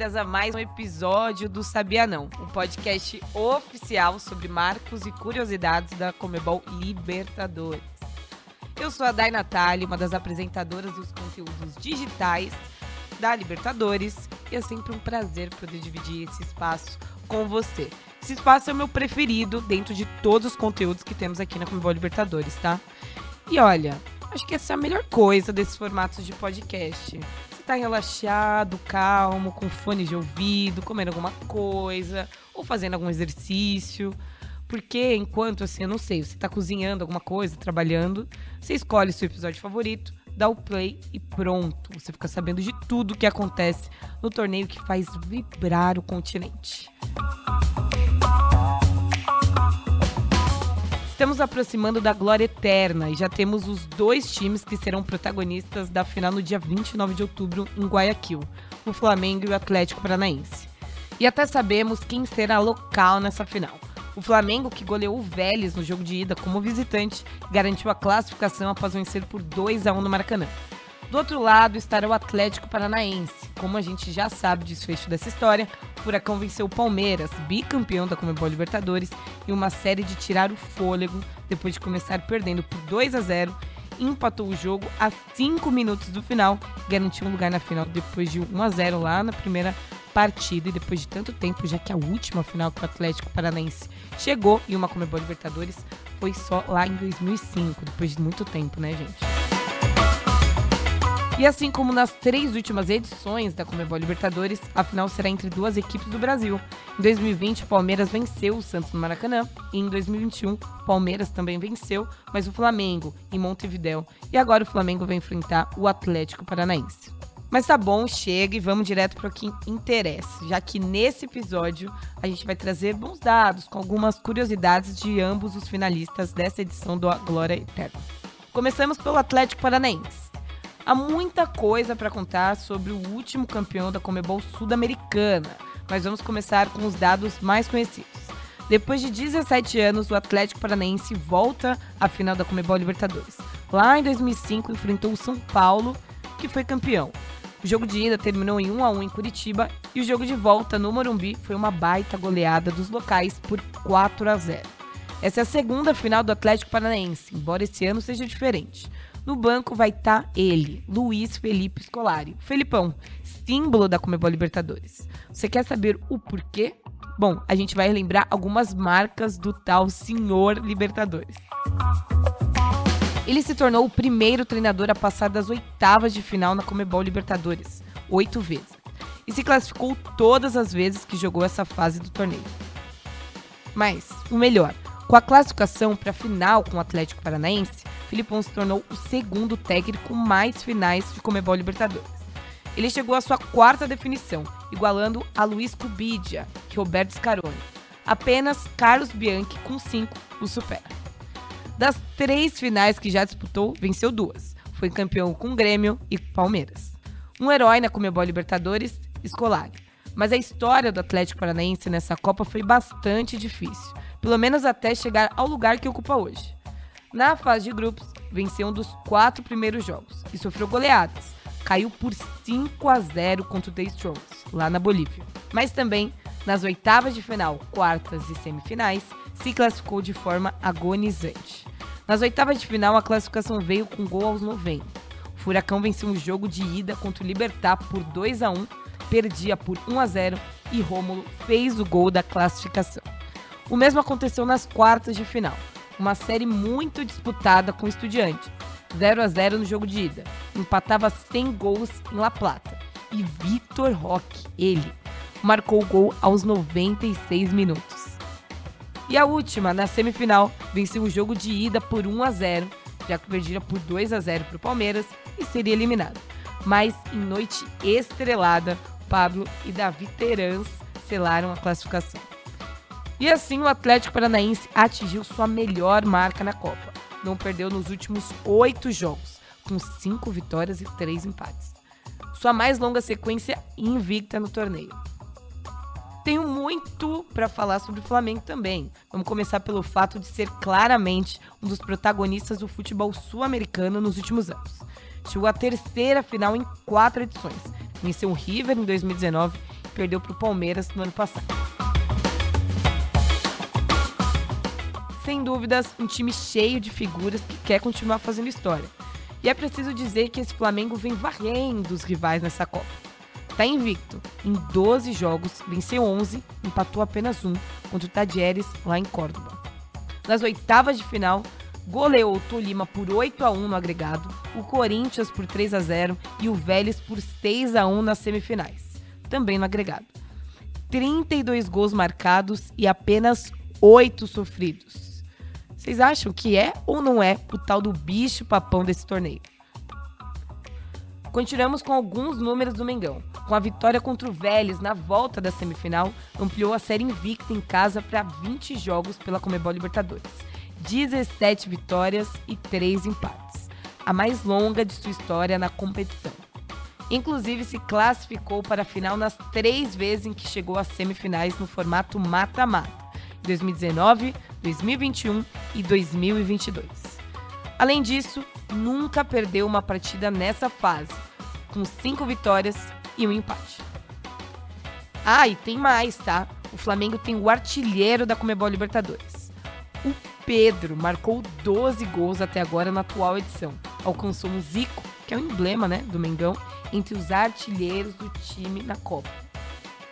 bem-vindas a mais um episódio do Sabia Não, um podcast oficial sobre marcos e curiosidades da Comebol Libertadores. Eu sou a Dai Natália, uma das apresentadoras dos conteúdos digitais da Libertadores, e é sempre um prazer poder dividir esse espaço com você. Esse espaço é o meu preferido dentro de todos os conteúdos que temos aqui na Comebol Libertadores, tá? E olha, acho que essa é a melhor coisa desses formatos de podcast. Tá relaxado, calmo, com fone de ouvido, comendo alguma coisa, ou fazendo algum exercício. Porque enquanto, assim, eu não sei, você tá cozinhando alguma coisa, trabalhando, você escolhe seu episódio favorito, dá o play e pronto. Você fica sabendo de tudo que acontece no torneio que faz vibrar o continente. Estamos aproximando da glória eterna e já temos os dois times que serão protagonistas da final no dia 29 de outubro em Guayaquil, o Flamengo e o Atlético Paranaense. E até sabemos quem será local nessa final. O Flamengo, que goleou o Vélez no jogo de ida como visitante, garantiu a classificação após vencer por 2 a 1 no Maracanã. Do outro lado estará o Atlético Paranaense. Como a gente já sabe desfecho dessa história, o Furacão venceu o Palmeiras, bicampeão da Comebol Libertadores, em uma série de tirar o fôlego depois de começar perdendo por 2 a 0 empatou o jogo a 5 minutos do final, garantiu um lugar na final depois de 1 a 0 lá na primeira partida e depois de tanto tempo, já que a última final que o Atlético Paranaense chegou em uma Comebol Libertadores foi só lá em 2005, depois de muito tempo, né, gente? E assim como nas três últimas edições da Comebol Libertadores, a final será entre duas equipes do Brasil. Em 2020, o Palmeiras venceu o Santos no Maracanã. E em 2021, o Palmeiras também venceu, mas o Flamengo em Montevidéu. E agora o Flamengo vai enfrentar o Atlético Paranaense. Mas tá bom, chega e vamos direto para o que interessa, já que nesse episódio a gente vai trazer bons dados com algumas curiosidades de ambos os finalistas dessa edição do Glória Eterna. Começamos pelo Atlético Paranaense. Há muita coisa para contar sobre o último campeão da Comebol Sul-Americana, mas vamos começar com os dados mais conhecidos. Depois de 17 anos, o Atlético Paranaense volta à final da Comebol Libertadores. Lá em 2005, enfrentou o São Paulo, que foi campeão. O jogo de ida terminou em 1 a 1 em Curitiba e o jogo de volta no Morumbi foi uma baita goleada dos locais por 4 a 0. Essa é a segunda final do Atlético Paranaense, embora esse ano seja diferente. No banco vai estar tá ele, Luiz Felipe Scolari, Felipão, símbolo da Comebol Libertadores. Você quer saber o porquê? Bom, a gente vai lembrar algumas marcas do tal senhor Libertadores. Ele se tornou o primeiro treinador a passar das oitavas de final na Comebol Libertadores, oito vezes, e se classificou todas as vezes que jogou essa fase do torneio. Mas, o melhor, com a classificação para a final com o Atlético Paranaense, Filipão se tornou o segundo técnico mais finais de Comebol Libertadores. Ele chegou à sua quarta definição, igualando a Luiz Cubidia e Roberto Scaroni. Apenas Carlos Bianchi, com cinco, o supera. Das três finais que já disputou, venceu duas. Foi campeão com Grêmio e Palmeiras. Um herói na Comebol Libertadores, Escolar. Mas a história do Atlético Paranaense nessa Copa foi bastante difícil pelo menos até chegar ao lugar que ocupa hoje. Na fase de grupos, venceu um dos quatro primeiros jogos e sofreu goleadas. Caiu por 5 a 0 contra o The Strongers, lá na Bolívia. Mas também, nas oitavas de final, quartas e semifinais, se classificou de forma agonizante. Nas oitavas de final, a classificação veio com gol aos 90. O Furacão venceu um jogo de ida contra o Libertar por 2 a 1, perdia por 1 a 0 e Rômulo fez o gol da classificação. O mesmo aconteceu nas quartas de final, uma série muito disputada com o Estudiante. 0 a 0 no jogo de ida. Empatava 100 gols em La Plata. E Vitor Roque, ele, marcou o gol aos 96 minutos. E a última, na semifinal, venceu o jogo de ida por 1 a 0, já que perdia por 2 a 0 para o Palmeiras e seria eliminado. Mas em noite estrelada, Pablo e Davi Terans selaram a classificação. E assim o Atlético Paranaense atingiu sua melhor marca na Copa. Não perdeu nos últimos oito jogos, com cinco vitórias e três empates. Sua mais longa sequência invicta no torneio. Tenho muito para falar sobre o Flamengo também. Vamos começar pelo fato de ser claramente um dos protagonistas do futebol sul-americano nos últimos anos. Chegou à terceira final em quatro edições. Venceu o River em 2019 perdeu para o Palmeiras no ano passado. Sem dúvidas, um time cheio de figuras que quer continuar fazendo história. E é preciso dizer que esse Flamengo vem varrendo os rivais nessa Copa. Está invicto. Em 12 jogos, venceu 11, empatou apenas um contra o Tadieres lá em Córdoba. Nas oitavas de final, goleou o Tolima por 8 a 1 no agregado, o Corinthians por 3 a 0 e o Vélez por 6 a 1 nas semifinais, também no agregado. 32 gols marcados e apenas 8 sofridos. Vocês acham que é ou não é o tal do bicho papão desse torneio? Continuamos com alguns números do Mengão. Com a vitória contra o Vélez na volta da semifinal, ampliou a série invicta em casa para 20 jogos pela Comebol Libertadores. 17 vitórias e 3 empates. A mais longa de sua história na competição. Inclusive se classificou para a final nas três vezes em que chegou às semifinais no formato mata-mata: 2019, 2021 e 2022. Além disso, nunca perdeu uma partida nessa fase, com cinco vitórias e um empate. Ah, e tem mais, tá? O Flamengo tem o artilheiro da Comebol Libertadores. O Pedro marcou 12 gols até agora na atual edição. Alcançou um Zico, que é o emblema né, do Mengão, entre os artilheiros do time na Copa.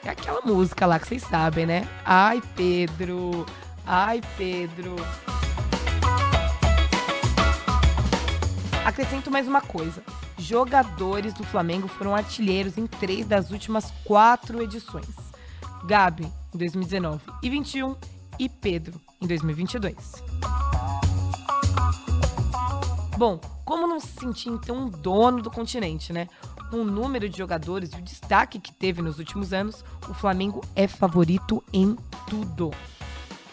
É aquela música lá que vocês sabem, né? Ai, Pedro! Ai, Pedro! Acrescento mais uma coisa. Jogadores do Flamengo foram artilheiros em três das últimas quatro edições. Gabi, em 2019 e 21, e Pedro, em 2022. Bom, como não se sentir então um dono do continente, né? Com o número de jogadores e o destaque que teve nos últimos anos, o Flamengo é favorito em tudo.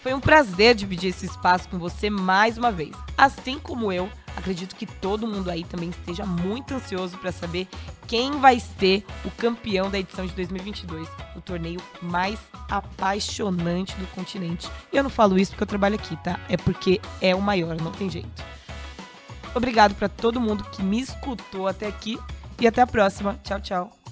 Foi um prazer dividir esse espaço com você mais uma vez. Assim como eu, acredito que todo mundo aí também esteja muito ansioso para saber quem vai ser o campeão da edição de 2022, o torneio mais apaixonante do continente. E eu não falo isso porque eu trabalho aqui, tá? É porque é o maior, não tem jeito. Obrigado para todo mundo que me escutou até aqui e até a próxima. Tchau, tchau.